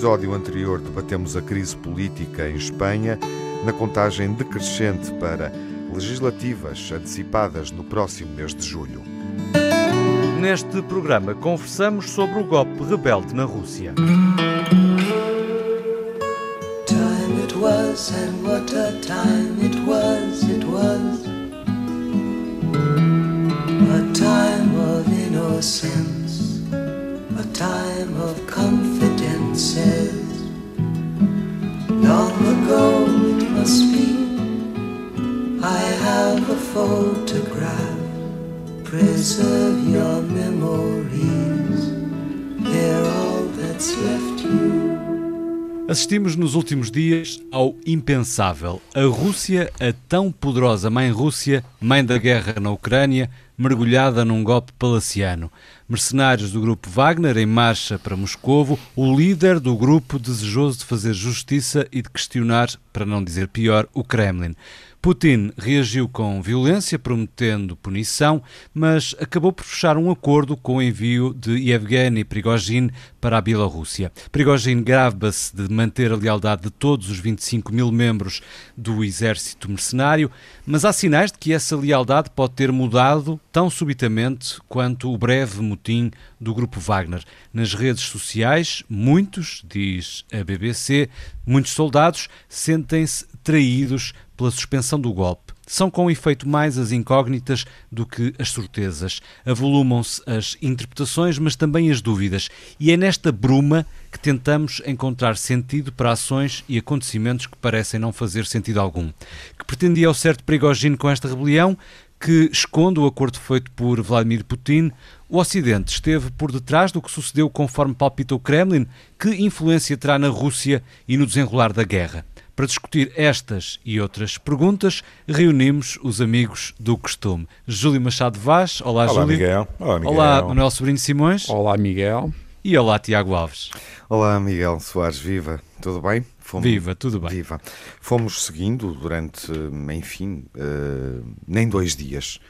episódio anterior debatemos a crise política em Espanha, na contagem decrescente para legislativas antecipadas no próximo mês de julho. Neste programa conversamos sobre o golpe rebelde na Rússia. Time it was and Assistimos nos últimos dias ao impensável. A Rússia, a tão poderosa mãe Rússia, mãe da guerra na Ucrânia, mergulhada num golpe palaciano. Mercenários do grupo Wagner em marcha para Moscovo, o líder do grupo desejoso de fazer justiça e de questionar, para não dizer pior, o Kremlin. Putin reagiu com violência, prometendo punição, mas acabou por fechar um acordo com o envio de Yevgeny Prigozhin para a Bielorrússia. Prigozhin grava-se de manter a lealdade de todos os 25 mil membros do exército mercenário, mas há sinais de que essa lealdade pode ter mudado tão subitamente quanto o breve motim do grupo Wagner. Nas redes sociais, muitos, diz a BBC, muitos soldados sentem-se traídos pela suspensão do golpe. São com efeito mais as incógnitas do que as certezas. Avolumam-se as interpretações, mas também as dúvidas. E é nesta bruma que tentamos encontrar sentido para ações e acontecimentos que parecem não fazer sentido algum. Que pretendia ao certo Prigogine com esta rebelião? Que esconde o acordo feito por Vladimir Putin? O Ocidente esteve por detrás do que sucedeu conforme palpita o Kremlin? Que influência terá na Rússia e no desenrolar da guerra? Para discutir estas e outras perguntas, reunimos os amigos do costume. Júlio Machado Vaz, olá, olá Júlio. Miguel. Olá, Miguel. Olá, Manuel Sobrinho Simões. Olá, Miguel. E olá, Tiago Alves. Olá, Miguel Soares, viva. Tudo bem? Fomos... Viva, tudo bem. Viva. Fomos seguindo durante, enfim, uh, nem dois dias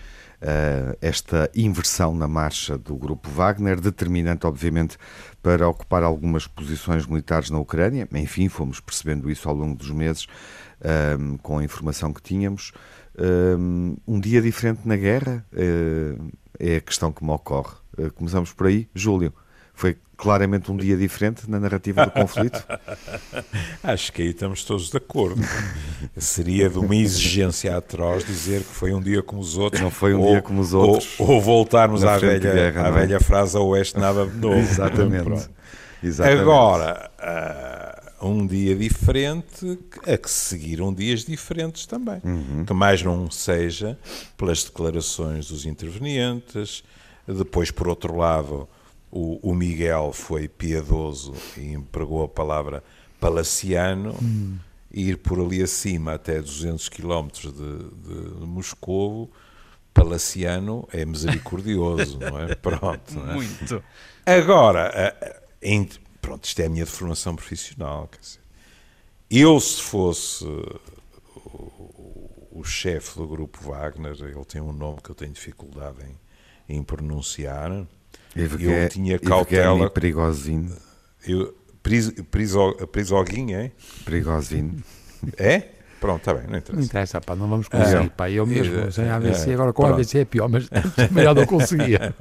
esta inversão na marcha do grupo Wagner, determinante, obviamente, para ocupar algumas posições militares na Ucrânia. Enfim, fomos percebendo isso ao longo dos meses, um, com a informação que tínhamos. Um, um dia diferente na guerra uh, é a questão que me ocorre. Uh, começamos por aí. Júlio, foi claramente um dia diferente na narrativa do conflito? Acho que aí estamos todos de acordo. Seria de uma exigência atroz dizer que foi um dia como os outros. Não foi um ou, dia como os outros. Ou, ou voltarmos à velha, guerra, à é? velha frase a oeste nada de novo. Exatamente. Exatamente. Agora, uh, um dia diferente, a que seguiram dias diferentes também. Uhum. Que mais não seja pelas declarações dos intervenientes, depois, por outro lado o, o Miguel foi piedoso e empregou a palavra palaciano, hum. ir por ali acima até 200 km de, de, de Moscovo, palaciano é misericordioso, não é? Pronto. Não é? Muito. Agora, em, pronto, isto é a minha formação profissional. Quer dizer, eu, se fosse o, o chefe do grupo Wagner, ele tem um nome que eu tenho dificuldade em, em pronunciar eu tinha cautela. Perigosinho. Eu, pris, priso, prisoguinho, é? Perigosinho. É? Pronto, está bem, não interessa. Não interessa, pá, não vamos conseguir, é. pá. Eu mesmo, é, sem AVC, é, agora com pronto. AVC é pior, mas melhor não conseguia.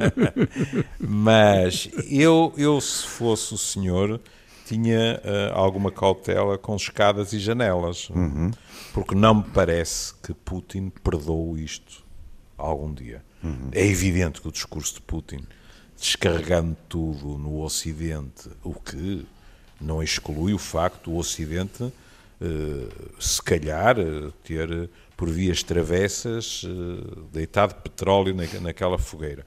mas eu, eu, se fosse o senhor, tinha uh, alguma cautela com escadas e janelas, uhum. porque não me parece que Putin perdoou isto algum dia. Uhum. É evidente que o discurso de Putin descarregando tudo no Ocidente, o que não exclui o facto do Ocidente, eh, se calhar, eh, ter por vias travessas eh, deitado petróleo naquela fogueira.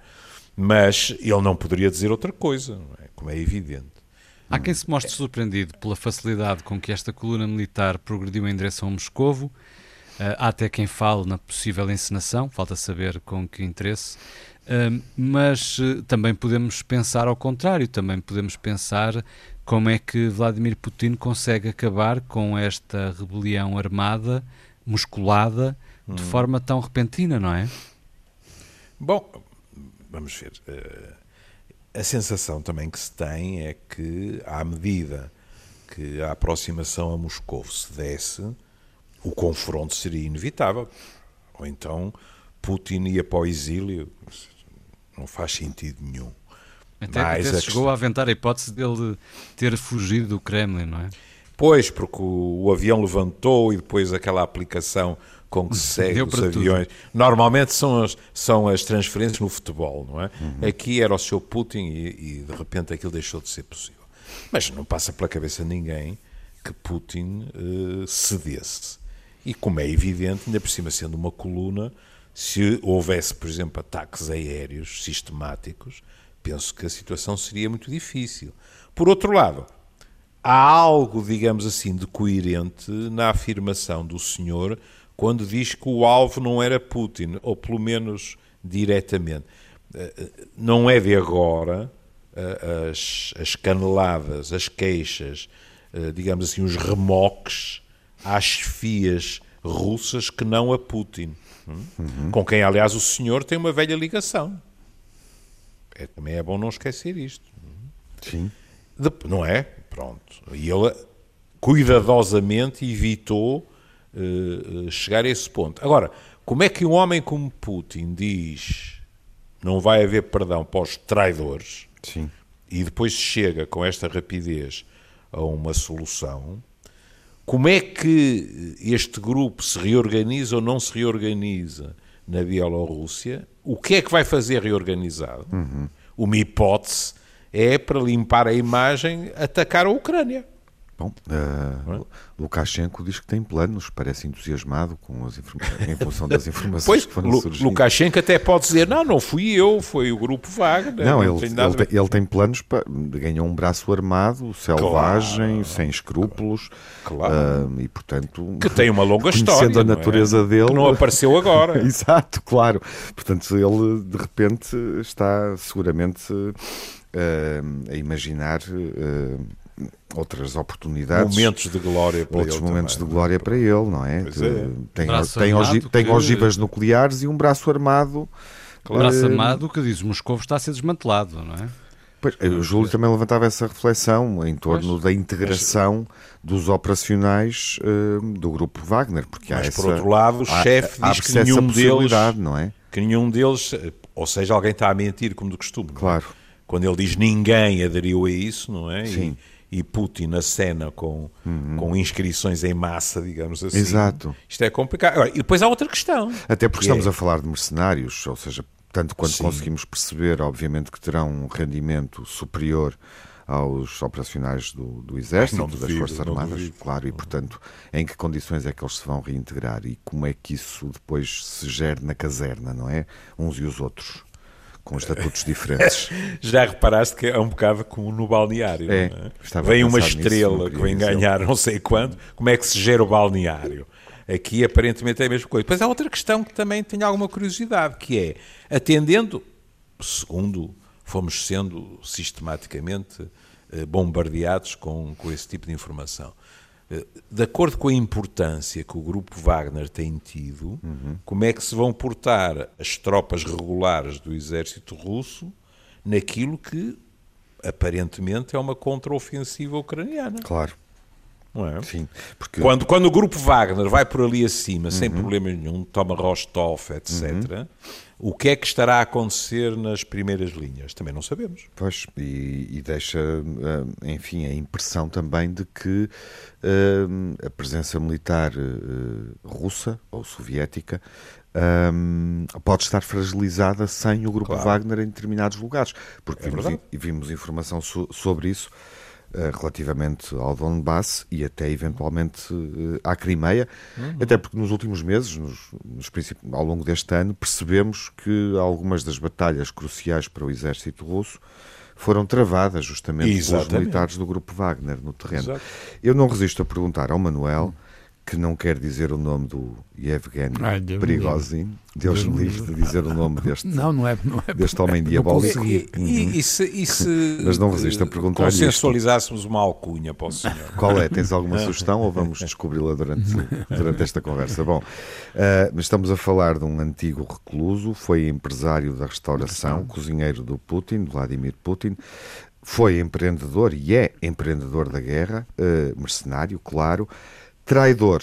Mas ele não poderia dizer outra coisa, é? como é evidente. Há quem se mostre surpreendido pela facilidade com que esta coluna militar progrediu em direção a Moscovo. Há até quem fale na possível encenação, falta saber com que interesse mas uh, também podemos pensar ao contrário, também podemos pensar como é que Vladimir Putin consegue acabar com esta rebelião armada, musculada, hum. de forma tão repentina, não é? Bom, vamos ver. Uh, a sensação também que se tem é que, à medida que a aproximação a Moscou se desse, o confronto seria inevitável. Ou então Putin ia para o exílio. Não faz sentido nenhum. Até, até se chegou a aventar a hipótese dele ter fugido do Kremlin, não é? Pois, porque o, o avião levantou e depois aquela aplicação com que se segue os aviões. Tudo. Normalmente são as, são as transferências no futebol, não é? Uhum. Aqui era o seu Putin e, e, de repente aquilo deixou de ser possível. Mas não passa pela cabeça de ninguém que Putin uh, cedesse. E como é evidente, ainda por cima sendo uma coluna, se houvesse, por exemplo, ataques aéreos sistemáticos, penso que a situação seria muito difícil. Por outro lado, há algo, digamos assim, de coerente na afirmação do senhor quando diz que o alvo não era Putin, ou pelo menos diretamente. Eh, eh, não é de agora eh, as, as caneladas, as queixas, digamos assim, os remoques às chefias russas que não a Putin? Uhum. com quem, aliás, o senhor tem uma velha ligação. É, também é bom não esquecer isto. Sim. De, não é? Pronto. E ele cuidadosamente evitou uh, chegar a esse ponto. Agora, como é que um homem como Putin diz não vai haver perdão para os traidores Sim. e depois chega com esta rapidez a uma solução? Como é que este grupo se reorganiza ou não se reorganiza na Bielorrússia? O que é que vai fazer reorganizado? Uhum. Uma hipótese é para limpar a imagem atacar a Ucrânia. Bom, uh, Lukashenko diz que tem planos, parece entusiasmado com as em função das informações pois, que foram surgindo. Lukashenko até pode dizer, não, não fui eu, foi o grupo Wagner. Não, não ele, tem ele, tem, ele, tem, planos para ganhar um braço armado, selvagem, claro, sem escrúpulos, claro. Uh, e portanto... Que tem uma longa história, a natureza é? dele... Que não apareceu agora. Exato, claro. Portanto, ele de repente está seguramente uh, a imaginar outras oportunidades. Momentos de glória para outros ele. momentos também. de glória para ele, não é? Pois é. Tem, tem, ogi tem ogivas nucleares e um braço armado. O braço armado que diz Moscou está a ser desmantelado, não é? Pois, o Júlio também levantava essa reflexão em torno pois, da integração mas... dos operacionais uh, do grupo Wagner, porque mas há essa, por outro lado o chefe diz que nenhum deles, não é? que nenhum deles, ou seja, alguém está a mentir como de costume. Claro. Quando ele diz ninguém aderiu a isso, não é? Sim. E, e Putin na cena com, uhum. com inscrições em massa, digamos assim. Exato. Isto é complicado. E depois há outra questão. Até porque estamos é... a falar de mercenários, ou seja, tanto quanto Sim. conseguimos perceber, obviamente que terão um rendimento superior aos operacionais do, do Exército, das Forças Armadas, claro, e portanto, em que condições é que eles se vão reintegrar e como é que isso depois se gere na caserna, não é? Uns e os outros com estatutos diferentes. Já reparaste que é um bocado como no balneário. É, é? Vem uma estrela que vem ganhar não sei quanto, como é que se gera o balneário? Aqui aparentemente é a mesma coisa. Depois há outra questão que também tenho alguma curiosidade, que é, atendendo, segundo fomos sendo sistematicamente eh, bombardeados com, com esse tipo de informação, de acordo com a importância que o grupo Wagner tem tido, uhum. como é que se vão portar as tropas regulares do exército russo naquilo que aparentemente é uma contraofensiva ucraniana? Claro. Não é? Sim, porque... quando, quando o grupo Wagner vai por ali acima, uhum. sem problema nenhum, toma Rostov, etc., uhum. O que é que estará a acontecer nas primeiras linhas? Também não sabemos. Pois, e, e deixa, eh, enfim, a impressão também de que uh, a presença militar uh, russa ou soviética um, pode estar fragilizada sem o grupo claro. Wagner em determinados lugares, porque é vimos, vimos, informação so, sobre isso eh, relativamente ao Donbass e até eventualmente uh, à Crimeia, uhum. até porque nos últimos meses, nos, nos ao longo deste ano, percebemos que algumas das batalhas cruciais para o exército russo foram travadas justamente Exatamente. pelos militares do grupo Wagner no terreno. Exato. Eu não resisto a perguntar ao Manuel, que não quer dizer o nome do Yevgeny Prigozhin, Deus me livre de dizer o nome deste, não, não é, não é, deste homem diabólico. E, e, e, se, e se Mas não resisto a perguntar consensualizássemos uma alcunha para o senhor. Qual é? Tens alguma sugestão ou vamos descobri-la durante, durante esta conversa? Bom, uh, estamos a falar de um antigo recluso, foi empresário da restauração, cozinheiro do Putin, Vladimir Putin, foi empreendedor e é empreendedor da guerra, uh, mercenário, claro, traidor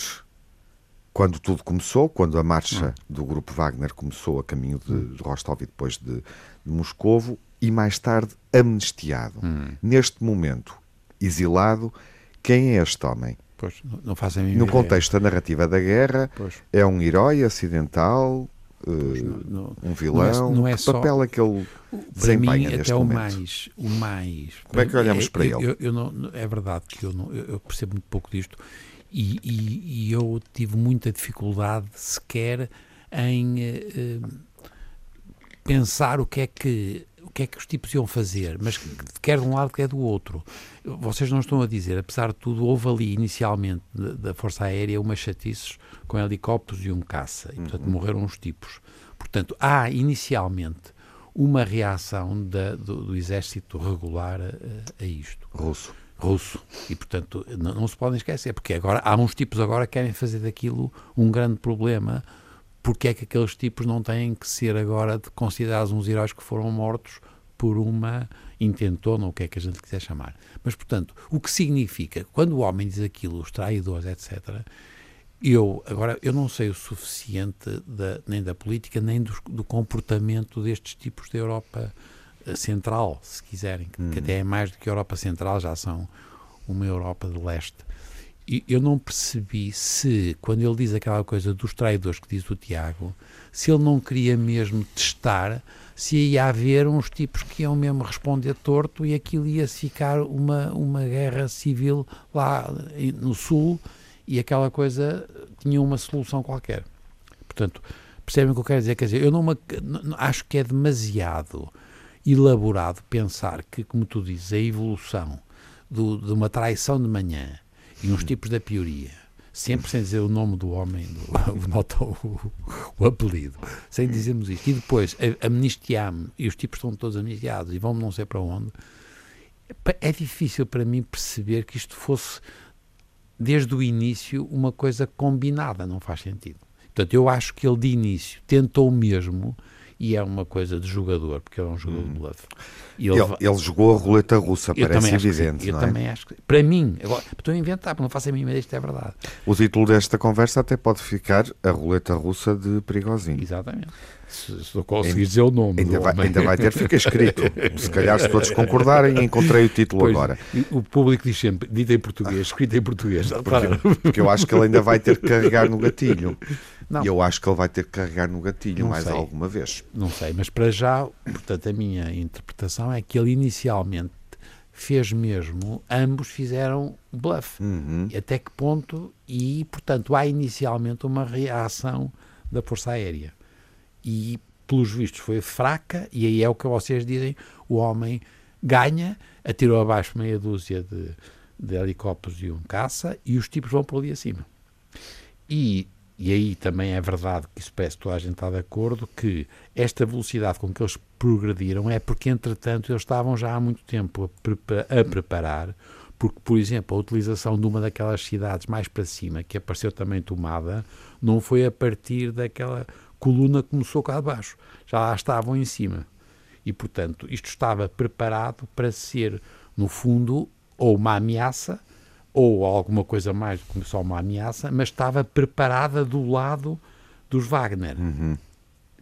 quando tudo começou, quando a marcha do grupo Wagner começou a caminho de, de Rostov e depois de, de Moscovo, e mais tarde amnistiado. Hum. Neste momento, exilado, quem é este homem? Pois, não faz a No contexto da narrativa da guerra, pois. é um herói acidental, uh, um vilão? Não é, não é que papel é que ele desempenha neste até o mais, o mais. Como é que olhamos é, para eu, ele? Eu, eu não, é verdade que eu, não, eu percebo muito pouco disto e, e, e eu tive muita dificuldade sequer em uh, pensar o que é que o que é que os tipos iam fazer, mas quer de um lado, quer do outro. Vocês não estão a dizer, apesar de tudo, houve ali inicialmente da Força Aérea umas chatices com helicópteros e um caça, e portanto uhum. morreram os tipos. Portanto, há inicialmente uma reação da, do, do, exército regular a, a, isto. Russo. Russo. E, portanto, não, não, se podem esquecer, porque agora há uns tipos agora que querem fazer daquilo um grande problema. Porque é que aqueles tipos não têm que ser agora considerados uns heróis que foram mortos por uma intentona, o que é que a gente quiser chamar. Mas, portanto, o que significa, quando o homem diz aquilo, os traidores, etc., eu, agora, eu não sei o suficiente da, nem da política, nem do, do, comportamento destes tipos da Europa Central, se quiserem, que, hum. que até é mais do que a Europa Central, já são uma Europa de leste. E eu não percebi se, quando ele diz aquela coisa dos traidores que diz o Tiago, se ele não queria mesmo testar se ia haver uns tipos que iam mesmo responder torto e aquilo ia ficar uma, uma guerra civil lá no Sul e aquela coisa tinha uma solução qualquer. Portanto, percebem o que eu quero dizer? Quer dizer, eu não, me, não acho que é demasiado elaborado pensar que, como tu dizes, a evolução do, de uma traição de manhã e uns tipos da pioria, sempre sem dizer o nome do homem, do, nota o, o, apelido, sem dizermos isto, e depois amnistiar-me e os tipos estão todos amnistiados e vão não sei para onde, é difícil para mim perceber que isto fosse desde o início, uma coisa combinada, não faz sentido. Portanto, eu acho que ele de início tentou mesmo, e é uma coisa de jogador, porque ele é um jogador hum. de bluff. Ele, ele, ele, jogou a roleta russa, eu parece evidente. eu é? também acho que Para mim, agora, estou a inventar, porque não faço a mínima ideia, isto é verdade. O título desta conversa até pode ficar A Roleta Russa de Perigosinho. Exatamente. Se, se conseguir dizer o nome. Ainda vai, ainda vai ter, fica escrito. se calhar, se todos concordarem, encontrei o título pois, agora. O público diz sempre, dito em português, escrito em português. Porque, porque eu acho que ele ainda vai ter que carregar no gatilho. Não. E eu acho que ele vai ter que carregar no gatilho não mais sei. alguma vez. Não sei, mas para já, portanto, a minha interpretação é que ele inicialmente fez mesmo, ambos fizeram bluff. Uhum. Até que ponto? E, portanto, há inicialmente uma reação da Força Aérea e, pelos vistos, foi fraca, e aí é o que vocês dizem: o homem ganha, atirou abaixo meia dúzia de, de helicópteros e um caça, e os tipos vão por ali acima. E, e aí também é verdade que isso parece que toda a gente está de acordo, que esta velocidade com que eles progrediram é porque, entretanto, eles estavam já há muito tempo a, a preparar porque, por exemplo, a utilização de uma daquelas cidades mais para cima, que apareceu também tomada, não foi a partir daquela coluna começou cá abaixo, já lá estavam em cima. E, portanto, isto estava preparado para ser, no fundo, ou uma ameaça, ou alguma coisa mais do que só uma ameaça, mas estava preparada do lado dos Wagner. Uhum.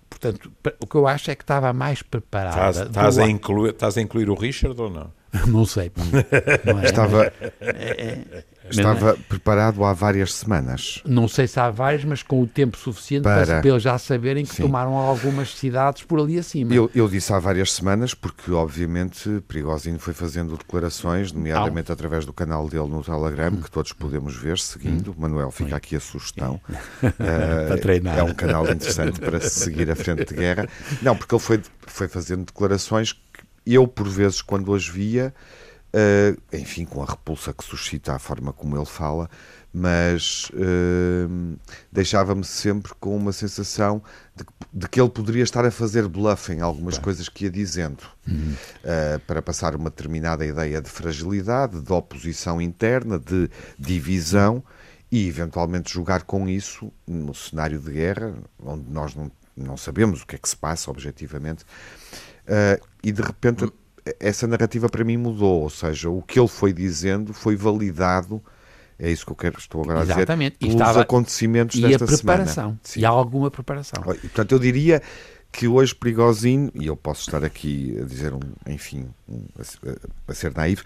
Portanto, o que eu acho é que estava mais preparada. Estás, estás, a, incluir, estás a incluir o Richard ou não? Não sei. Não é, estava, é, é, estava preparado há várias semanas. Não sei se há várias, mas com o tempo suficiente para, para eles já saberem que Sim. tomaram algumas cidades por ali acima. Eu, eu, disse há várias semanas, porque obviamente Perigosinho foi fazendo declarações, nomeadamente através do canal dele no Telegram, que todos podemos ver seguindo. Hum. Manuel, fica aqui a sugestão. uh, para treinar. É um canal interessante para seguir a frente de guerra. Não, porque ele foi, foi fazendo declarações eu, por vezes, quando as via, uh, enfim, com a repulsa que suscita a forma como ele fala, mas uh, deixava-me sempre com uma sensação de, de, que ele poderia estar a fazer bluff em algumas Bem. coisas que ia dizendo, uhum. uh, para passar uma determinada ideia de fragilidade, de oposição interna, de divisão e eventualmente jogar com isso no cenário de guerra, onde nós não, não sabemos o que é que se passa objetivamente uh, e de repente essa narrativa para mim mudou, ou seja, o que ele foi dizendo foi validado. É isso que eu quero, estou agora a dizer. Exatamente. Pelos estava, acontecimentos e desta a preparação. semana. Sim. E há alguma preparação. E, portanto, eu diria que hoje Perigosinho, e eu posso estar aqui a dizer, um, enfim, um, a, a, ser naivo,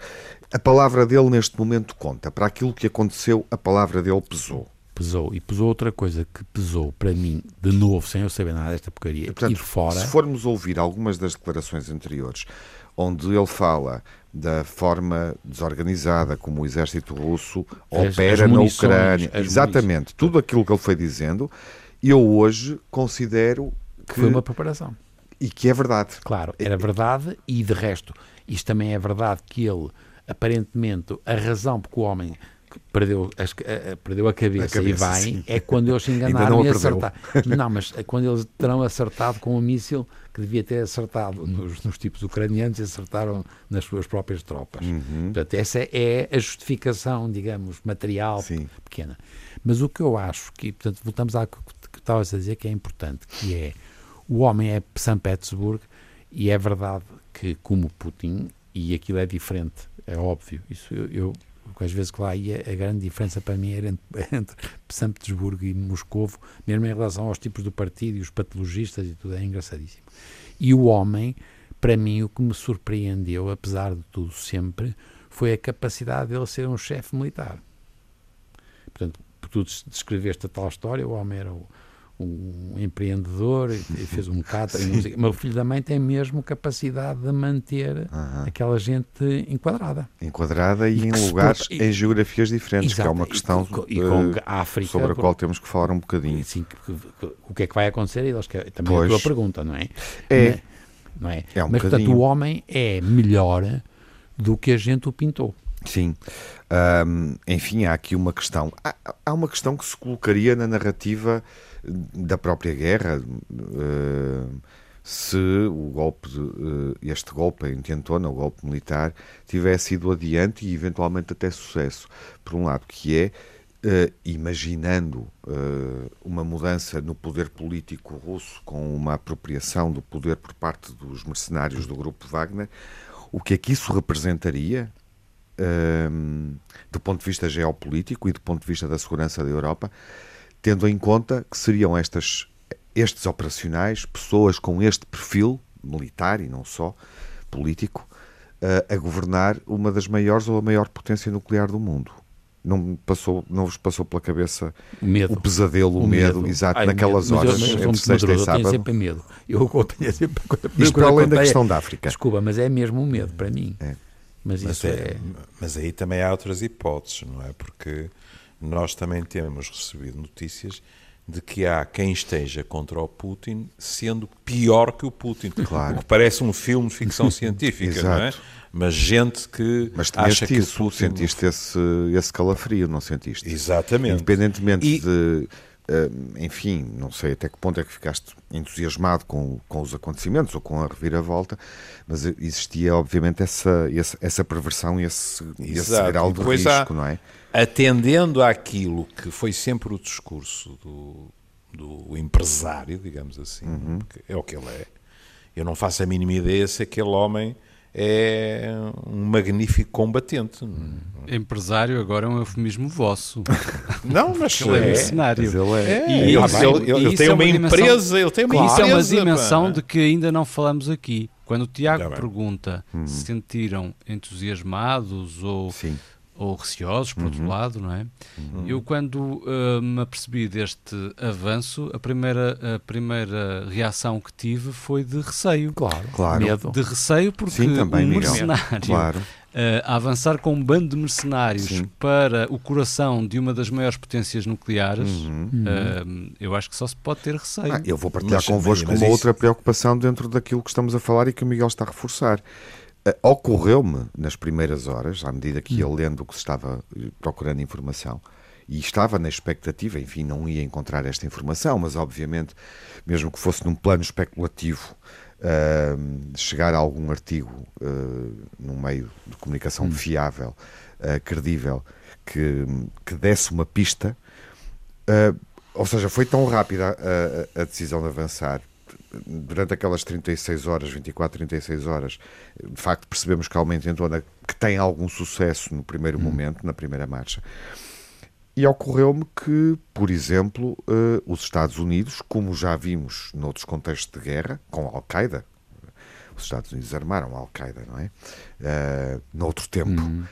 a palavra dele neste momento conta. Para aquilo que aconteceu, a palavra dele pesou. Pesou. E pesou outra coisa que pesou para mim, de novo, sem eu saber nada desta porcaria, e, portanto, ir fora. Se formos ouvir algumas das declarações anteriores, onde ele fala da forma desorganizada como o exército russo As- opera as na Ucrânia, exatamente, tudo aquilo que ele foi dizendo, eu hoje considero que, Foi uma preparação. e que é verdade. Claro, era verdade e de resto, isto também é verdade que ele, aparentemente, a razão porque o homem perdeu, as- a, a- perdeu a cabeça, A cabeça, e vai sim. é quando eles se enganaram e acertaram. Não, mas é quando eles terão acertado com o míssil que devia ter acertado nos, nos tipos ucranianos e acertaram nas suas próprias tropas. Uhum. Portanto, essa é a justificação, digamos, material Sim. pequena. Mas o que eu acho que, portanto, voltamos ao que que estavas a dizer que é importante, que é o homem é São Petersburgo e é verdade que, como Putin, e aquilo é diferente, é óbvio, isso eu, eu às vezes que lá ia, a grande diferença para mim era entre, entre São Petersburgo e Moscovo, mesmo em relação aos tipos do partido e os patologistas e tudo, é engraçadíssimo. E o homem, para mim, o que me surpreendeu, apesar de tudo sempre, foi a capacidade dele ser um chefe militar. Portanto, tu des- descreveste a tal história, o homem era o- um empreendedor e fez um catering, quê. mas o filho da mãe tem mesmo capacidade de manter Aham. aquela gente enquadrada. Enquadrada e, E em lugares, e- em geografias diferentes, que é Exato, uma questão e com a África, sobre a qual temos que falar um bocadinho. O que é que vai acontecer? Eles que, também Pois. é a tua pergunta, não é? É. Não é? É um Mas, portanto, bocadinho. o homem é melhor do que a gente o pintou. Sim. Ahm, enfim, há aqui uma questão. Há, há uma questão que se colocaria na narrativa da própria guerra. eh, se o golpe, eh, este golpe, a intentona, o golpe militar, tivesse ido adiante e eventualmente até sucesso. Por um lado, que é, eh, imaginando uma mudança no poder político russo com uma apropriação do poder por parte dos mercenários do grupo Wagner, o que é que isso representaria do ponto de vista geopolítico e do ponto de vista da segurança da Europa, tendo em conta que seriam estas, estes operacionais, pessoas com este perfil militar e não só político, eh, a governar uma das maiores ou a maior potência nuclear do mundo. Não, passou, não vos passou pela cabeça O medo. o pesadelo, o, medo, exato, Ai, naquelas medo. Mas horas, eu, entre sexta e medroso, eu tenho sábado. sempre medo. Eu, eu tenho sempre a Isto para além da questão tenho- da África. Desculpa, mas é mesmo um medo para mim. É. Mas Mas, isso é- é. mas aí também há outras hipóteses, não é? Porque nós também temos recebido notícias de que há quem esteja contra o Putin sendo pior que o Putin. Claro. O que parece um filme de ficção científica, não é? Mas gente que Mas acha que isso, Putin... sentiste esse, esse calafrio, não sentiste? Exatamente. Independentemente E- de, eh, enfim, não sei até que ponto é que ficaste entusiasmado com, com os acontecimentos ou com a reviravolta, mas existia obviamente essa, essa, essa perversão e esse, esse grau de Depois há- risco, não é? Atendendo àquilo que foi sempre o discurso do, do empresário, digamos assim, Uhum. que é o que ele é, eu não faço a mínima ideia se aquele homem é um magnífico combatente. Empresário agora é um eufemismo vosso. Não, mas Ele é é. mercenário. Mas ele é. É, E ele, ele- ele- ele tem é uma, uma dimensão- empresa, ele tem uma Isso é uma empresa. dimensão pá. de que ainda não falamos aqui. Quando o Tiago pergunta Uhum. se sentiram entusiasmados ou, Sim, ou receosos, por Uhum. outro lado, não é? Eu, quando ah, me apercebi deste avanço, a primeira, a primeira reação que tive foi de receio. Claro, Claro. medo. De receio porque Sim, também, um Miguel. mercenário claro. ah, a avançar com um bando de mercenários Sim. para o coração de uma das maiores potências nucleares, Uhum. ah, eu acho que só se pode ter receio. Ah, eu vou partilhar Mas- convosco mas uma isso- outra preocupação dentro daquilo que estamos a falar e que o Miguel está a reforçar. Ah, Ocorreu-me nas primeiras horas, à medida que ia lendo o que se estava eh, procurando informação, e estava na expectativa, enfim, não ia encontrar esta informação, mas obviamente, mesmo que fosse num plano especulativo, ah, chegar a algum artigo ah, num meio de comunicação fiável, ah, credível, que, que desse uma pista, Uh, ou seja, foi tão rápida a, a- a decisão de avançar, durante aquelas 36 horas, 24, 36 horas, de facto percebemos que há uma intentona que tem algum sucesso no primeiro hum. momento, na primeira marcha. E ocorreu-me que, por exemplo, uh, os Estados Unidos, como já vimos noutros contextos de guerra, com a Al-Qaeda, os Estados Unidos armaram a Al-Qaeda, não é? Uh, noutro tempo, uhum.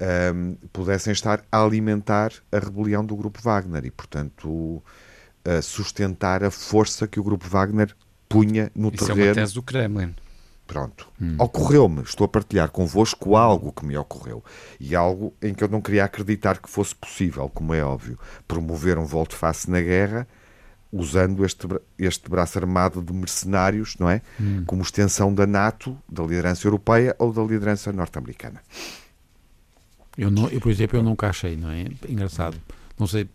uh, pudessem estar a alimentar a rebelião do Grupo Wagner e, portanto, uh, sustentar a força que o Grupo Wagner punha no Isso terreno. Isso é uma tese do Kremlin. Pronto. Hum. Ocorreu-me, estou a partilhar convosco algo que me ocorreu e algo em que eu não queria acreditar que fosse possível, como é óbvio, promover um volte-face na guerra usando este, este braço armado de mercenários, não é? Hum. Como extensão da NATO, da liderança europeia ou da liderança norte-americana. Eu, não, eu, por exemplo, eu nunca achei, não é? Engraçado. Não sei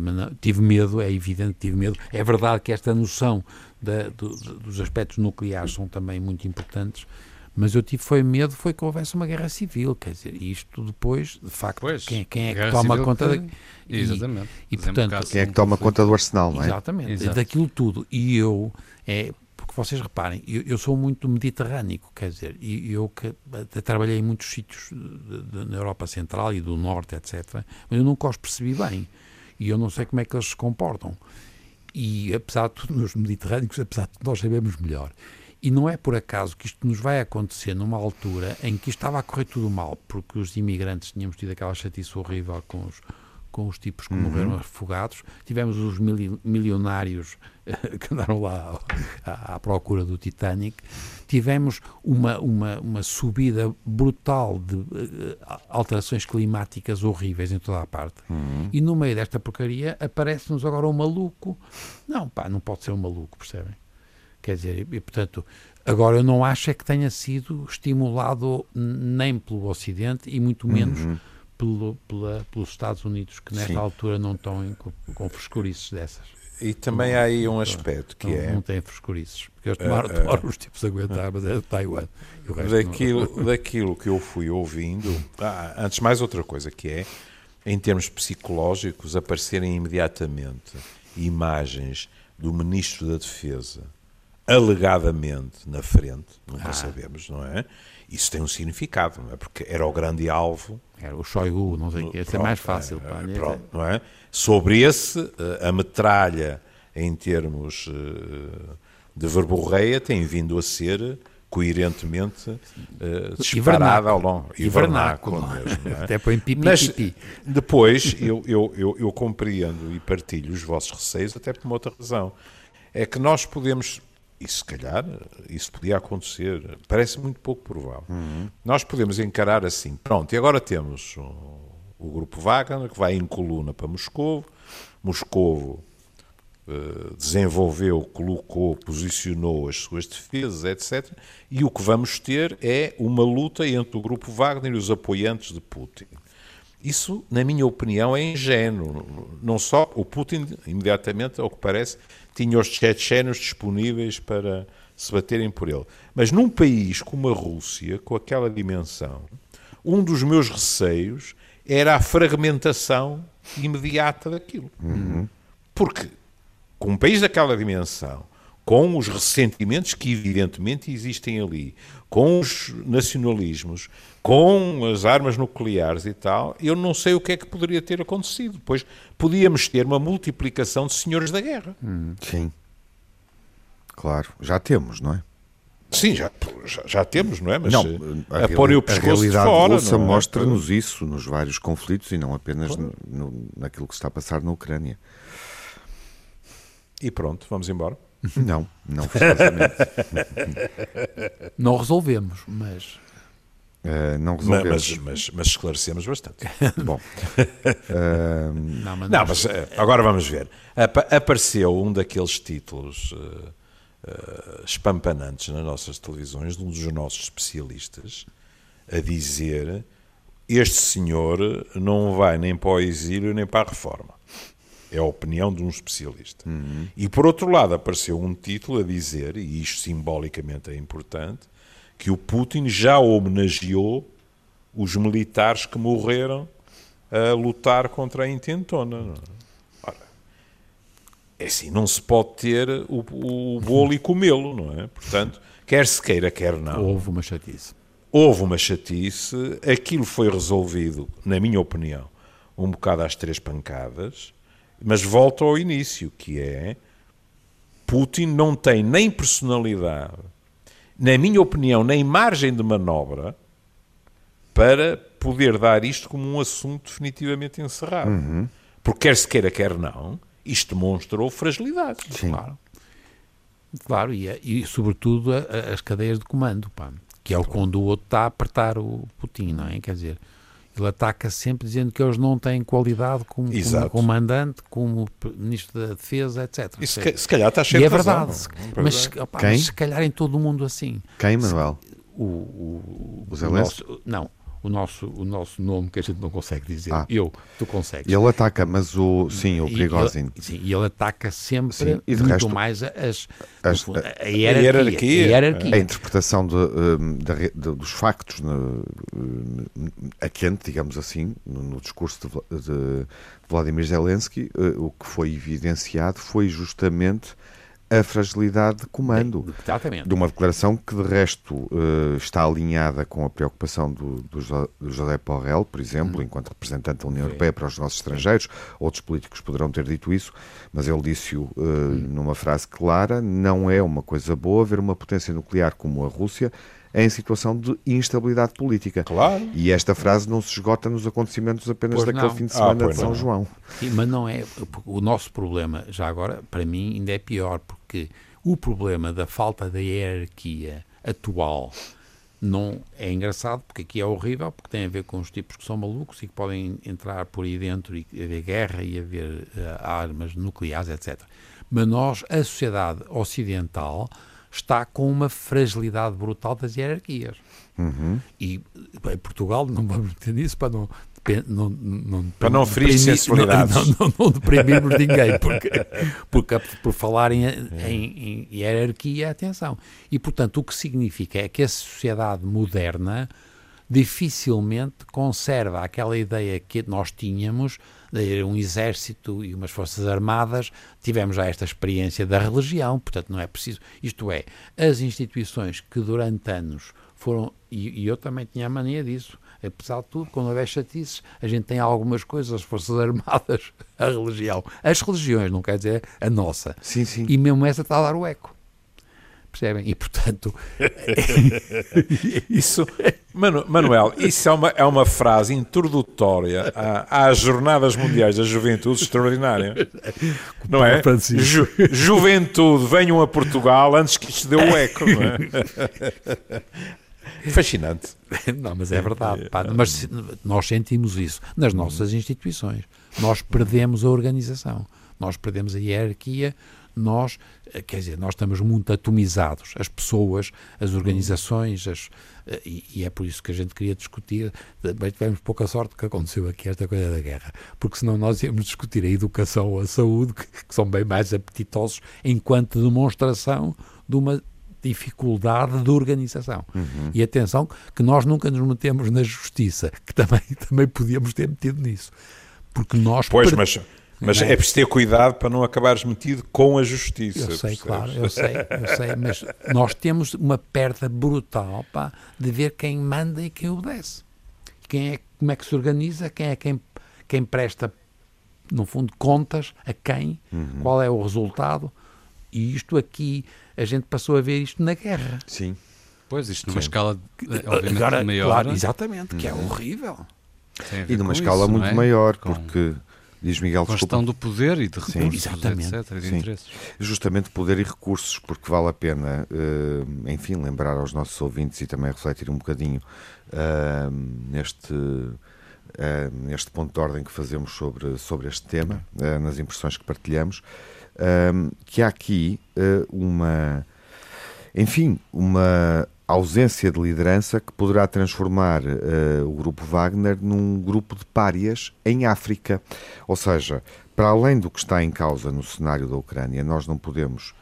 não, tive medo, é evidente, tive medo. É verdade que esta noção da, do, dos aspectos nucleares são também muito importantes, mas eu tive foi medo foi que houvesse uma guerra civil, quer dizer, isto depois, de facto, pois, quem, quem, é que toma conta que, e, Exatamente. E, portanto, quem é que toma conta do arsenal, não é? Exatamente, Exato. daquilo tudo. E eu, é, porque vocês reparem, eu, eu sou muito mediterrâneo, quer dizer, e eu que trabalhei em muitos sítios de, de, na Europa Central e do Norte, etc., mas eu nunca os percebi bem. E eu não sei como é que eles se comportam. E apesar de tudo, nos mediterrâneos, apesar de tudo, nós sabemos melhor. E não é por acaso que isto nos vai acontecer numa altura em que estava a correr tudo mal, porque os imigrantes tínhamos tido aquela chatice horrível com os, com os tipos que uhum. morreram afogados. Tivemos os milionários que andaram lá à, à, procura do Titanic. Tivemos uma, uma, uma subida brutal de uh, alterações climáticas horríveis em toda a parte. Uhum. E no meio desta porcaria aparece-nos agora um maluco. Não, pá, não pode ser um maluco, percebem? Quer dizer, e, portanto, agora eu não acho é que tenha sido estimulado nem pelo Ocidente e muito menos uhum. Pelo, pela, pelos Estados Unidos, que nesta Sim. altura não estão com, com frescurices dessas. E também há aí um aspecto que não, é. Não tem frescurices. Porque eles tomaram, uh, uh, tomaram os tipos a aguentar, mas é Taiwan. Daquilo, não... daquilo que eu fui ouvindo. Ah, antes, mais outra coisa que é, em termos psicológicos, aparecerem imediatamente imagens do Ministro da Defesa alegadamente na frente, nunca ah. sabemos, não é? Isso tem um significado, não é? Porque era o grande alvo. Era o Shoigu, não sei o que, esse é mais fácil. É, pronto, não é? Sobre esse, eh, a metralha, em termos eh, de verborreia, tem vindo a ser coerentemente uh, disparada ao longo. E vernáculo. Mesmo, é? Até põe pipi, Mas pipi. depois eu, eu, eu, eu compreendo e partilho os vossos receios até por uma outra razão. É que nós podemos e se calhar isso podia acontecer, parece muito pouco provável. Uhum. Nós podemos encarar assim, pronto, e agora temos o, o grupo Wagner, que vai em coluna para Moscou, Moscou uh, desenvolveu, colocou, posicionou as suas defesas, etc. E o que vamos ter é uma luta entre o grupo Wagner e os apoiantes de Putin. Isso, na minha opinião, é ingênuo. Não só o Putin, imediatamente, ao que parece, tinha os chechenos disponíveis para se baterem por ele. Mas num país como a Rússia, com aquela dimensão, um dos meus receios era a fragmentação imediata daquilo. Uhum. Porque, com um país daquela dimensão, com os ressentimentos que evidentemente existem ali, com os nacionalismos, com as armas nucleares e tal, eu não sei o que é que poderia ter acontecido. Pois podíamos ter uma multiplicação de senhores da guerra. Hum, sim. Claro, já temos, não é? Sim, já, já, já temos, não é? Mas não, a, a, pôr o pescoço a realidade fora, russa é? mostra-nos isso nos vários conflitos e não apenas no, no, naquilo que está a passar na Ucrânia. E pronto, vamos embora. Não, não Não resolvemos, mas. Uh, não resolvemos. Mas, mas, mas, esclarecemos bastante. Bom. Uh... Não, mas, não, mas eh, agora vamos ver. Apareceu um daqueles títulos uh, espampanantes nas nossas televisões, de um dos nossos especialistas, a dizer: Este senhor não vai nem para o exílio nem para a reforma. É a opinião de um especialista. Uhum. E por outro lado, apareceu um título a dizer, e isto simbolicamente é importante, que o Putin já homenageou os militares que morreram a lutar contra a intentona. Ora, é assim, não se pode ter o, o bolo e comê-lo, não é? Portanto, quer se queira, quer não. Houve uma chatice. Houve uma chatice, aquilo foi resolvido, na minha opinião, um bocado às três pancadas, mas volto ao início, que é Putin não tem nem personalidade, na minha opinião, nem margem de manobra para poder dar isto como um assunto definitivamente encerrado. Uhum. Porque quer se queira, quer não, isto demonstrou fragilidade. Sim. Claro. Claro, e, e sobretudo a- a- as cadeias de comando, pá, que é o quando o outro está a apertar o Putin, não é? Quer dizer, ele ataca sempre dizendo que eles não têm qualidade como, como comandante, como ministro da Defesa, etc. E se, se calhar está cheio E é de razão, verdade, não se- é? mas, opá, Quem? mas se calhar em todo o mundo assim. Quem, Manuel? O, o, O Zelensky? nosso, não, o nosso, o nosso nome que a gente não consegue dizer. Ah. Eu, tu consegues. Ele ataca, mas o. Sim, o Prigozhin. Sim, e ele ataca sempre Sim, e de muito resto, mais as, as- no fundo, a, hierarquia. hierarquia. a hierarquia. A interpretação de, re- de- dos factos hum, a quente, digamos assim, no, no discurso de, Vla- de Vladimir Zelensky, eh, o que foi evidenciado foi justamente a fragilidade de comando. Exatamente. De uma declaração que, de resto, eh, está alinhada com a preocupação do, do, Jo- do José Borrell, por exemplo, enquanto representante da União Europeia para os nossos estrangeiros. Outros políticos poderão ter dito isso, mas ele disse-o eh, numa frase clara: não é uma coisa boa ver uma potência nuclear como a Rússia em situação de instabilidade política. Claro. E esta frase não se esgota nos acontecimentos apenas Pois daquele não. fim de Ah, semana pois de São não. João. Sim, mas não é. O nosso problema, já agora, para mim, ainda é pior, porque o problema da falta da hierarquia atual não é engraçado, porque aqui é horrível, porque tem a ver com os tipos que são malucos e que podem entrar por aí dentro e haver guerra e haver eh, armas nucleares, etc. Mas nós, a sociedade ocidental, está com uma fragilidade brutal das hierarquias. E em Portugal não vamos meter nisso para não. não, não Para não ferir sensibilidades. Não, não, não deprimirmos ninguém, porque, porque por falar em, em- em hierarquia, atenção. E, portanto, o que significa é que a sociedade moderna dificilmente conserva aquela ideia que nós tínhamos de um exército e umas forças armadas. Tivemos já esta experiência da religião, portanto, não é preciso. Isto é, as instituições que durante anos foram. E, e eu também tinha a mania disso. Apesar de tudo, quando houver chatices, a gente tem algumas coisas, as Forças Armadas, a religião. As religiões, não quer dizer a nossa. Sim, sim. E mesmo essa está a dar o eco. Percebem? E, portanto, Isso, Manu- Manuel, isso é uma, é uma frase introdutória à- às Jornadas Mundiais da Juventude extraordinária. Não é? Ju- juventude, venham a Portugal antes que isto dê o eco, não é? Fascinante. não, mas é verdade. pá. mas nós sentimos isso nas nossas instituições. Nós perdemos a organização, nós perdemos a hierarquia, nós, eh, quer dizer, nós estamos muito atomizados. As pessoas, as organizações, as, eh, e, e é por isso que a gente queria discutir. Também tivemos pouca sorte que aconteceu aqui esta coisa da guerra, porque senão nós íamos discutir a educação ou a saúde, que, que são bem mais apetitosos, enquanto demonstração de uma dificuldade de organização. E atenção que nós nunca nos metemos na justiça, que também, também podíamos ter metido nisso. Porque nós... Pois, per- mas, mas é? é preciso ter cuidado para não acabares metido com a justiça. Eu sei, percebes? claro, eu sei, eu sei, mas nós temos uma perda brutal pá, de ver quem manda e quem obedece. Quem é, como é que se organiza, quem é quem, quem presta, no fundo, contas a quem, qual é o resultado. E isto aqui, a gente passou a ver isto na guerra. Sim. Pois, isto numa escala, eh, obviamente, Agora, maior. claro, exatamente, que é horrível. a ver E numa com escala isso, muito é? maior, Com- porque, diz Miguel, gestão do poder e de Sim. recursos, Exatamente. etc. De Sim. interesses. justamente poder e recursos, porque vale a pena, eh, enfim, lembrar aos nossos ouvintes e também refletir um bocadinho ah, neste, ah, neste ponto de ordem que fazemos sobre, sobre este tema, ah, nas impressões que partilhamos, que há aqui uma, enfim, uma ausência de liderança que poderá transformar eh, o grupo Wagner num grupo de párias em África. Ou seja, para além do que está em causa no cenário da Ucrânia, nós não podemos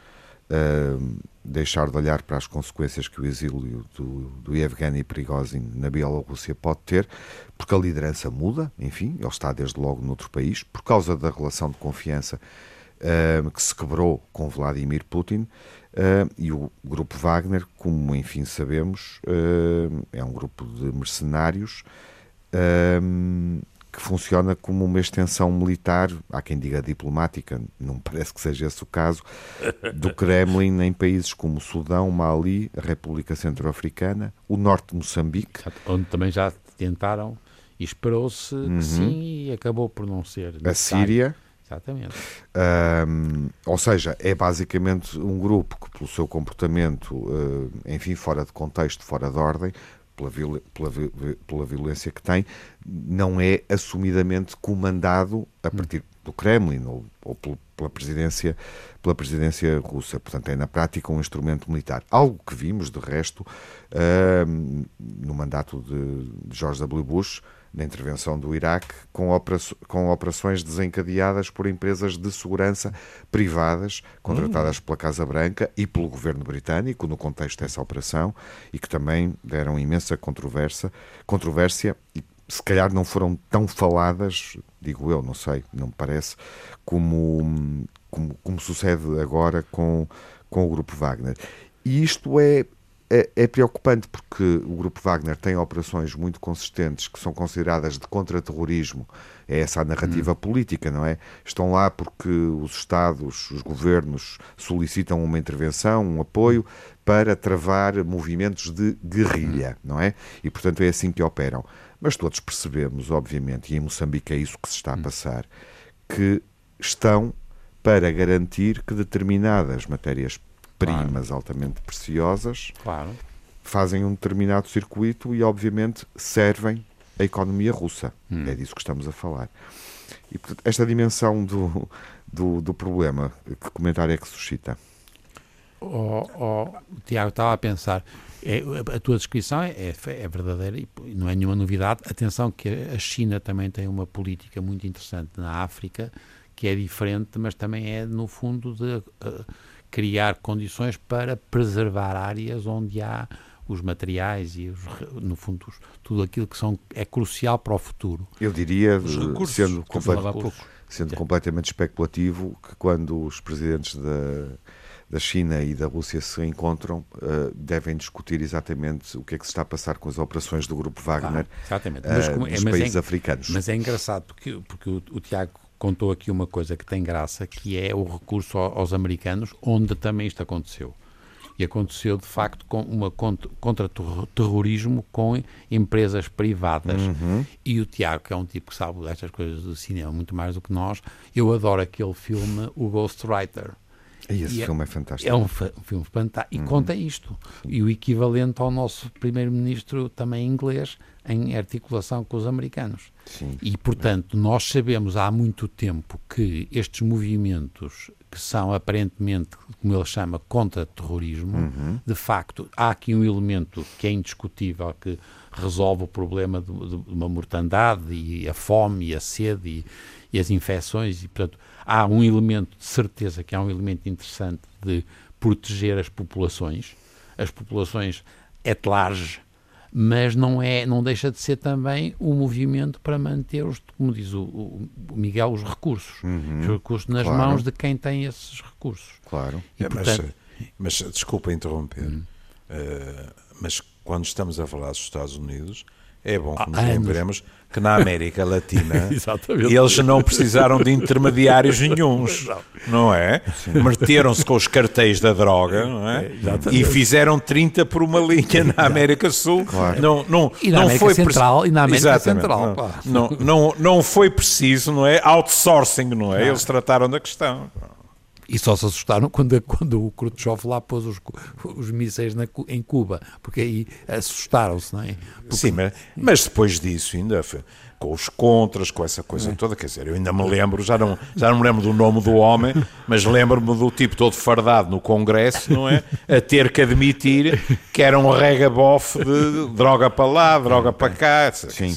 eh, deixar de olhar para as consequências que o exílio do, do Yevgeny Prigozhin na Bielorrússia pode ter, porque a liderança muda, enfim, ele está desde logo noutro país, por causa da relação de confiança que se quebrou com Vladimir Putin. e o grupo Wagner, como enfim sabemos, é um grupo de mercenários que funciona como uma extensão militar, há quem diga diplomática, não parece que seja esse o caso, do Kremlin em países como o Sudão, Mali, a República Centro-Africana, o norte de Moçambique. Onde também já tentaram e esperou-se uhum. que sim e acabou por não ser. A Síria. Exatamente. Um, ou seja, é basicamente um grupo que, pelo seu comportamento, uh, enfim, fora de contexto, fora de ordem, pela, viol pela, pela violência que tem, não é assumidamente comandado a hum. partir do Kremlin ou, ou pela presidência pela presidência russa. Portanto, é na prática um instrumento militar. Algo que vimos, de resto, uh, no mandato de George W. Bush, na intervenção do Iraque, com, operações desencadeadas por empresas de segurança privadas, contratadas uhum. pela Casa Branca e pelo governo britânico, no contexto dessa operação, e que também deram imensa controvérsia, controvérsia e se calhar não foram tão faladas, digo eu, não sei, não me parece, como, como, como sucede agora com, com o Grupo Wagner. E isto é é, é, preocupante porque o Grupo Wagner tem operações muito consistentes que são consideradas de contra-terrorismo. É essa a narrativa hum. política, não é? Estão lá porque os Estados, os governos solicitam uma intervenção, um apoio para travar movimentos de guerrilha, hum. não é? E portanto é assim que operam. Mas todos percebemos, obviamente, e em Moçambique é isso que se está a hum. passar, que estão para garantir que determinadas matérias primas claro. altamente preciosas claro. fazem um determinado circuito e, obviamente, servem a economia russa. Hum. É disso que estamos a falar. E, portanto, esta dimensão do, do, do problema, que comentário é que suscita? Oh, oh, Tiago, estava a pensar, é, a tua descrição é, é, é, verdadeira e não é nenhuma novidade. Atenção que a China também tem uma política muito interessante na África, que é diferente, mas também é, no fundo, de uh, criar condições para preservar áreas onde há os materiais e, os, no fundo, tudo aquilo que são, é crucial para o futuro. Eu diria, sendo, complet, sendo completamente especulativo, que quando os presidentes da, da China e da Rússia se encontram, uh, devem discutir exatamente o que é que se está a passar com as operações do Grupo Wagner ah, exatamente. Mas, uh, nos é, países é, africanos. Mas é engraçado porque, porque o, o Tiago contou aqui uma coisa que tem graça, que é o recurso aos americanos, onde também isto aconteceu. E aconteceu, de facto, com uma contra-terrorismo com empresas privadas. Uhum. E o Tiago, que é um tipo que sabe destas coisas do cinema muito mais do que nós, eu adoro aquele filme, o Ghostwriter. E esse e é filme é, é fantástico. É um, um filme fantástico. E uhum. conta isto. E o equivalente ao nosso primeiro-ministro também inglês, em articulação com os americanos. Sim. E, portanto, nós sabemos há muito tempo que estes movimentos que são aparentemente, como ele chama, contra-terrorismo, uhum. de facto, há aqui um elemento que é indiscutível, que resolve o problema de, de uma mortandade e a fome e a sede e, e as infecções, e, portanto, há um elemento de certeza que há um elemento interessante de proteger as populações, as populações at large, mas não é, não deixa de ser também um movimento para manter os, como diz o, o Miguel, os recursos, uhum, os recursos nas claro. mãos de quem tem esses recursos. Claro. E, é, portanto... mas, mas, desculpa interromper, uhum. uh, mas quando estamos a falar dos Estados Unidos, é bom que nos lembremos que na América Latina eles não precisaram de intermediários nenhums, não é? Meteram-se com os cartéis da droga, não é? é e fizeram 30 por uma linha na América Sul. Claro. Não, não, e na não América foi Central, e na América Exatamente. Central. Não, não, não, não foi preciso, não é? Outsourcing, não é? Eles trataram da questão. E só se assustaram quando, quando o Khrushchev lá pôs os, os mísseis na, em Cuba, porque aí assustaram-se, não é? Porque... Sim, mas, mas, depois disso ainda foi, com os contras, com essa coisa é. toda, quer dizer, eu ainda me lembro, já não, já não me lembro do nome do homem, mas lembro-me do tipo todo fardado no Congresso, não é? A ter que admitir que era um regabof de droga para lá, droga para cá. Sim.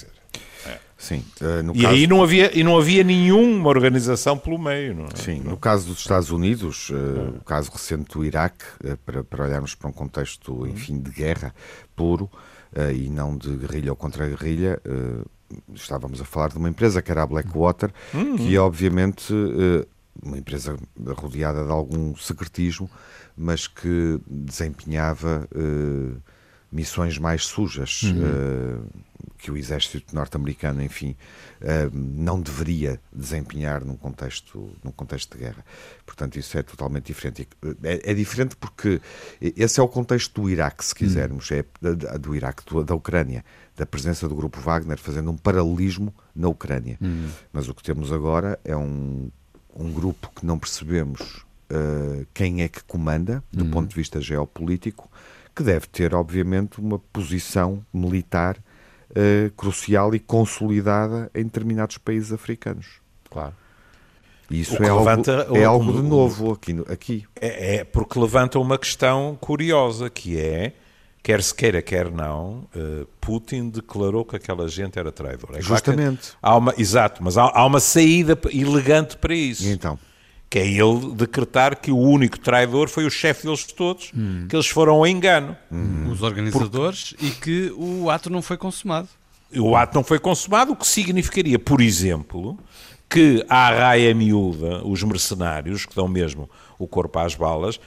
Sim. Uh, e caso... aí não havia, e não havia nenhuma organização pelo meio. Não é? Sim, no caso dos Estados Unidos, uh, o caso recente do Iraque, uh, para, para olharmos para um contexto, enfim, de guerra puro e não de guerrilha ou contra guerrilha, estávamos a falar de uma empresa que era a Blackwater, uhum. que obviamente uma empresa rodeada de algum secretismo, mas que desempenhava uh, missões mais sujas uhum. uh, que o exército norte-americano, enfim, uh, não deveria desempenhar num contexto, num contexto de guerra. Portanto, isso é totalmente diferente. É, é diferente porque esse é o contexto do Iraque, se quisermos, uhum. é do Iraque, da Ucrânia, da presença do grupo Wagner, fazendo um paralelismo na Ucrânia. Uhum. Mas o que temos agora é um, um grupo que não percebemos uh, quem é que comanda, do uhum. ponto de vista geopolítico, que deve ter, obviamente, uma posição militar uh, crucial e consolidada em determinados países africanos. Claro. Isso é, algo, é algo de novo aqui. aqui. É, é, porque levanta uma questão curiosa, que é, quer se queira, quer não, uh, Putin declarou que aquela gente era traidora. É Justamente. Há uma, exato, mas há, há uma saída elegante para isso. E então? Que é ele decretar que o único traidor foi o chefe deles todos, hum. que eles foram ao engano. Hum. Os organizadores Porque... e que o ato não foi consumado. O ato não foi consumado, o que significaria, por exemplo, que a raia miúda, os mercenários, que dão mesmo o corpo às balas,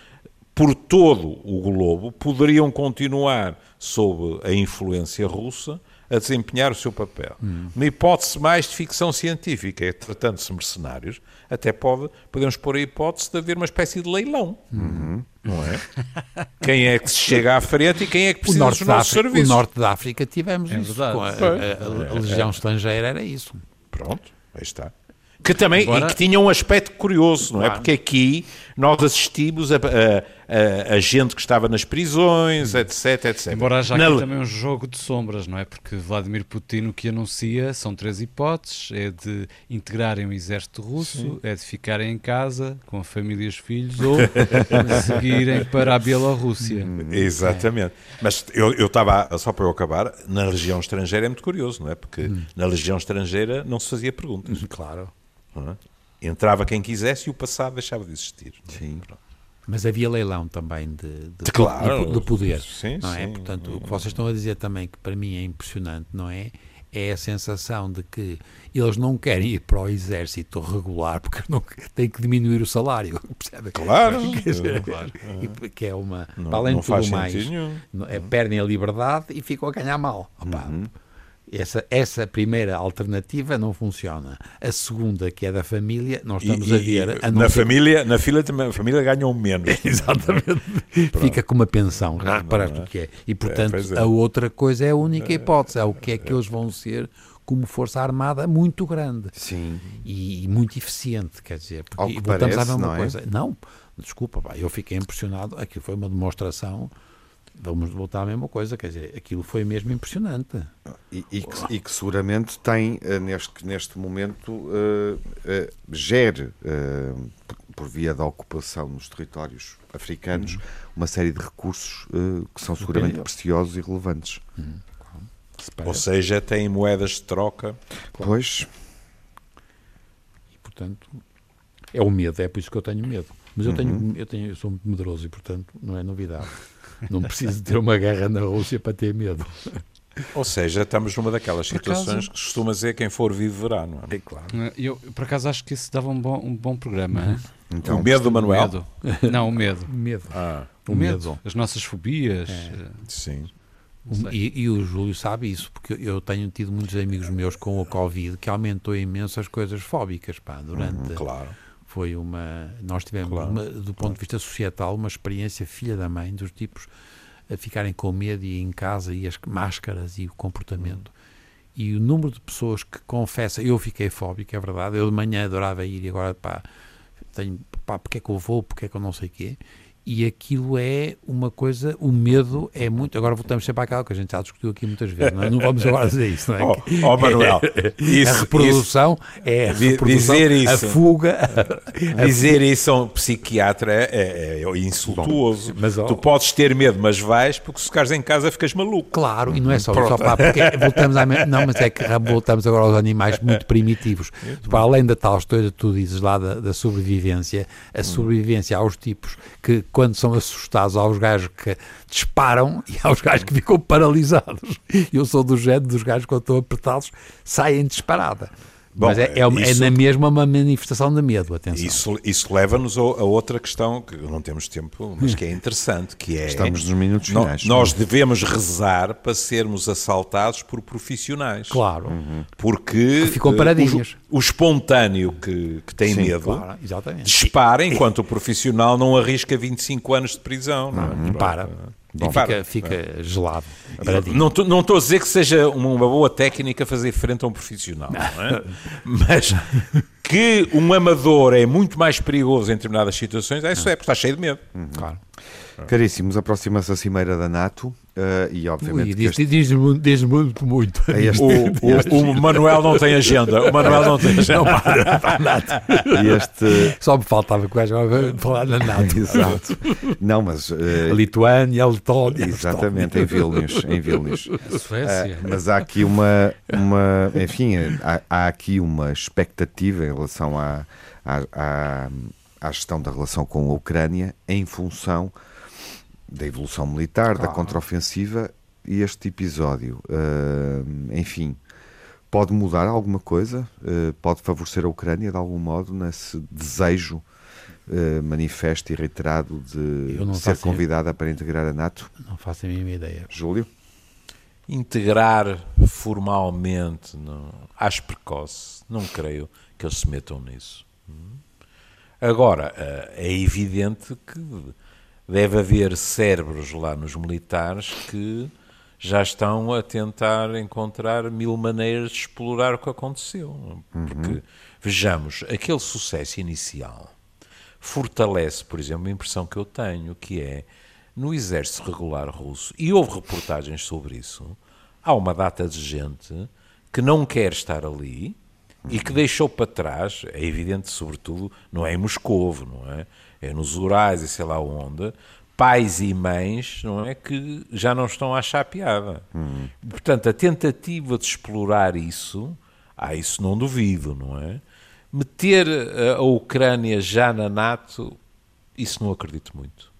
por todo o globo, poderiam continuar sob a influência russa a desempenhar o seu papel. Hum. Uma hipótese mais de ficção científica, é tratando-se de mercenários, até pode, podemos pôr a hipótese de haver uma espécie de leilão. Uhum. Não é? quem é que se chega à frente e quem é que precisa dos nossos África, serviços. O norte da África tivemos é isso. A, a, a, a, legião estrangeira era isso. Pronto, aí está. Que também Agora... que tinha um aspecto curioso, não é? Porque aqui nós assistimos a, a, a, gente que estava nas prisões, etc, etc. Embora haja aqui Na... também um jogo de sombras, não é? Porque Vladimir Putin o que anuncia são três hipóteses: é de integrarem o exército russo, Sim. é de ficarem em casa com a família e os filhos, ou seguirem para a Bielorrússia. Hum, exatamente. É. Mas eu estava, só para eu acabar, na região estrangeira é muito curioso, não é? Porque hum. na região estrangeira não se fazia perguntas. Claro. É? Entrava quem quisesse e o passado deixava de existir. Sim. Mas havia leilão também de, de, de claro. de, de poder. Sim, não é? sim. Portanto, o que vocês estão a dizer também, que para mim é impressionante, não é? É a sensação de que eles não querem ir para o exército regular porque não têm que diminuir o salário. Percebe? Claro, dizer, claro. que é uma. Não, além de tudo mais, é, perdem a liberdade e ficam a ganhar mal. Opa, uhum. Essa, essa primeira alternativa não funciona. A segunda, que é da família, nós estamos e, a ver. A na, ser... família, na fila também, a família ganham menos. Exatamente. Fica com uma pensão. Já reparaste o que é. E, portanto, é, é. a outra coisa é a única hipótese. É o que é que eles vão ser como força armada muito grande. Sim. E, e muito eficiente, quer dizer. Porque, Ao que voltamos parece, a ver uma não coisa. É? Não, desculpa, pá, eu fiquei impressionado. Aquilo foi uma demonstração vamos voltar à mesma coisa, quer dizer, aquilo foi mesmo impressionante. E, e, que, e que, seguramente tem, uh, neste, neste momento, uh, uh, gere, por via da ocupação nos territórios africanos, uhum. uma série de recursos que são seguramente preciosos e relevantes. Uhum. Ou seja, tem moedas de troca. Claro. Pois. E, portanto, é o medo, é por isso que eu tenho medo. Mas eu, tenho, uhum. eu, tenho, eu sou muito medroso e, portanto, não é novidade. Não preciso ter uma guerra na Rússia para ter medo. Ou seja, estamos numa daquelas por situações acaso, que costuma dizer quem for vive verá, não é? É claro. Eu, por acaso, acho que isso dava um bom, um bom programa. Uhum. Então, o medo do Manuel? Medo. Não, o medo. medo. Ah, o, medo. medo. As nossas fobias. É. Sim. E, e, o Júlio sabe isso, porque eu tenho tido muitos amigos meus com o Covid que aumentou imenso as coisas fóbicas, pá, durante... Uhum, claro foi uma. Nós tivemos, claro, uma, do ponto de vista societal, uma experiência filha da mãe, dos tipos a ficarem com medo e em casa e as máscaras e o comportamento. Hum. E o número de pessoas que confessa, eu fiquei fóbico, é verdade, eu de manhã adorava ir e agora, pá, tenho, pá, porque é que eu vou, porque é que eu não sei quê e aquilo é uma coisa, o medo é muito. Agora voltamos sempre àquela que a gente já discutiu aqui muitas vezes, não, é? não vamos agora dizer isso, não é? Oh, oh Manuel, isso, a reprodução isso, é a reprodução, dizer isso, a fuga. A dizer fuga. isso a um psiquiatra é, é, é insultuoso. Bom, mas, oh, tu podes ter medo, mas vais, porque se ficares em casa ficas maluco. Claro, e não é só, só pá, porque voltamos à. Não, mas é que voltamos agora aos animais muito primitivos. Para além da tal história que tu dizes lá da, da sobrevivência, a sobrevivência aos tipos que quando são assustados, aos gajos que disparam e aos gajos que ficam paralisados. Eu sou do género dos gajos, quando estão apertados, saem disparada. Bom, Mas é, é, é isso- na mesma uma manifestação de medo, atenção. Isso, isso leva-nos a, a outra questão, que não temos tempo, mas que é interessante, que é... Estamos nos minutos nó- finais. Nós devemos rezar para sermos assaltados por profissionais. Claro, Porque Que ficam paradinhos. O, espontâneo que, que tem Sim, medo claro, exatamente. dispara enquanto o profissional não arrisca 25 anos de prisão. Não, é? E para. E E para. fica, fica gelado. paradinho. Não estou não a dizer que seja uma uma boa técnica fazer frente a um profissional, não é? mas que um amador é muito mais perigoso em determinadas situações, é isso é, porque está cheio de medo. Claro. Caríssimos, aproxima-se a cimeira da NATO eh, e obviamente Ui, diz, este, diz, muito- diz muito, muito. a este- O, o, o Manuel não tem agenda. O Manuel não tem agenda. e este Só me faltava agora falar na NATO. Exato. Não, mas A Lituânia, Letónia. exatamente em Vilnius, em Vilnius. A Suécia. Ah, mas há aqui uma, uma enfim, há, há aqui uma expectativa em relação à, à, à, à gestão da relação com a Ucrânia em função da evolução militar, da Claro. contraofensiva e este episódio, ah, enfim, pode mudar alguma coisa? Ah, pode favorecer a Ucrânia de algum modo nesse desejo ah, manifesto e reiterado de ser convidada para integrar a NATO? Não faço a mínima ideia. Júlio? Integrar formalmente, não, às precoce, não creio que eles se metam nisso. Agora, eh, é evidente que deve haver cérebros lá nos militares que já estão a tentar encontrar mil maneiras de explorar o que aconteceu. Porque, vejamos, aquele sucesso inicial fortalece, por exemplo, a impressão que eu tenho, que é no exército regular russo, e houve reportagens sobre isso, há uma data de gente que não quer estar ali e que deixou para trás, é evidente, sobretudo, não é em Moscovo, não é? É nos Urais e sei lá onde, pais e mães, não é? Que já não estão a achar piada. Portanto, a tentativa de explorar isso, ah, isso não duvido, não é? Meter a, a Ucrânia já na NATO, isso não acredito muito.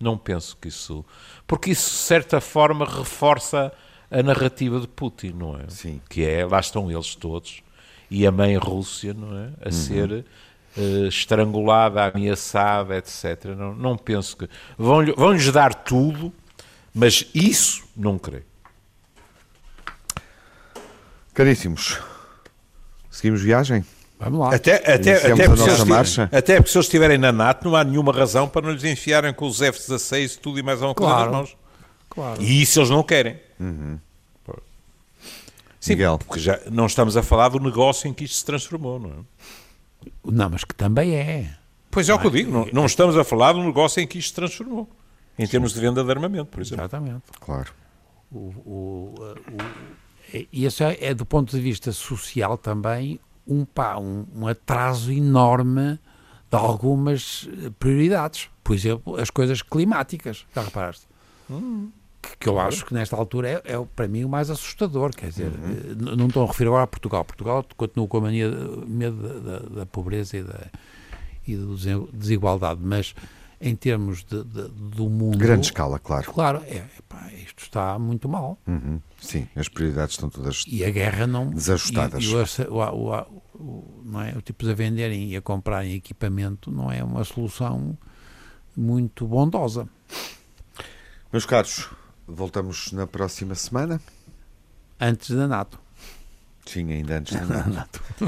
Não penso que isso. Porque isso, de certa forma, reforça a narrativa de Putin, não é? Sim. Que é, lá estão eles todos, e a mãe Rússia, não é? A ser eh, estrangulada, ameaçada, etc. Não, não penso que. Vão-lhe- Vão-lhes dar tudo, mas isso não creio. Caríssimos, seguimos viagem? Vamos lá. Até, até, até, a porque até porque se eles estiverem na NATO, não há nenhuma razão para não lhes enfiarem com os F-16 tudo e mais alguma coisa Claro. nas mãos. Claro. E isso eles não querem. Sim, Miguel. porque já não estamos a falar do negócio em que isto se transformou, não é? Não, mas que também é. Pois é o que eu digo, não, não estamos a falar do negócio em que isto se transformou. Em termos de venda de armamento, por exemplo. Exatamente. Claro. O, o, o- e isso é, é, do ponto de vista social também um, pá, um, um atraso enorme de algumas prioridades. Por exemplo, as coisas climáticas. Já reparaste? Que, que eu acho que nesta altura é, é para mim o mais assustador. Quer dizer, eh, n- não estou a referir agora a Portugal. Portugal continua com a mania, medo da, da- da pobreza e da e da desigualdade, mas em termos de, de- do mundo. Grande escala, claro. Claro, é, epá, isto está muito mal. Uhum. Sim, as prioridades estão todas. E a guerra não. Desajustadas. E, e o, o, o, não é? o tipos a venderem e a comprarem equipamento não é uma solução muito bondosa. Meus caros, voltamos na próxima semana. Antes da NATO. Sim, ainda antes da NATO.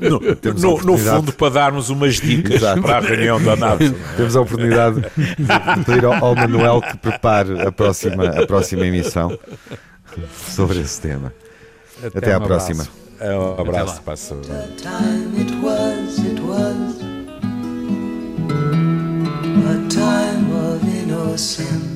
No, Temos a no- no oportunidade. fundo, para darmos umas dicas Exato. para a reunião da NATO. Temos a oportunidade de pedir ao, ao Manuel que prepare a próxima, a próxima emissão sobre esse tema. Até, à um próxima. abraço. É Um Até abraço para a time of innocence,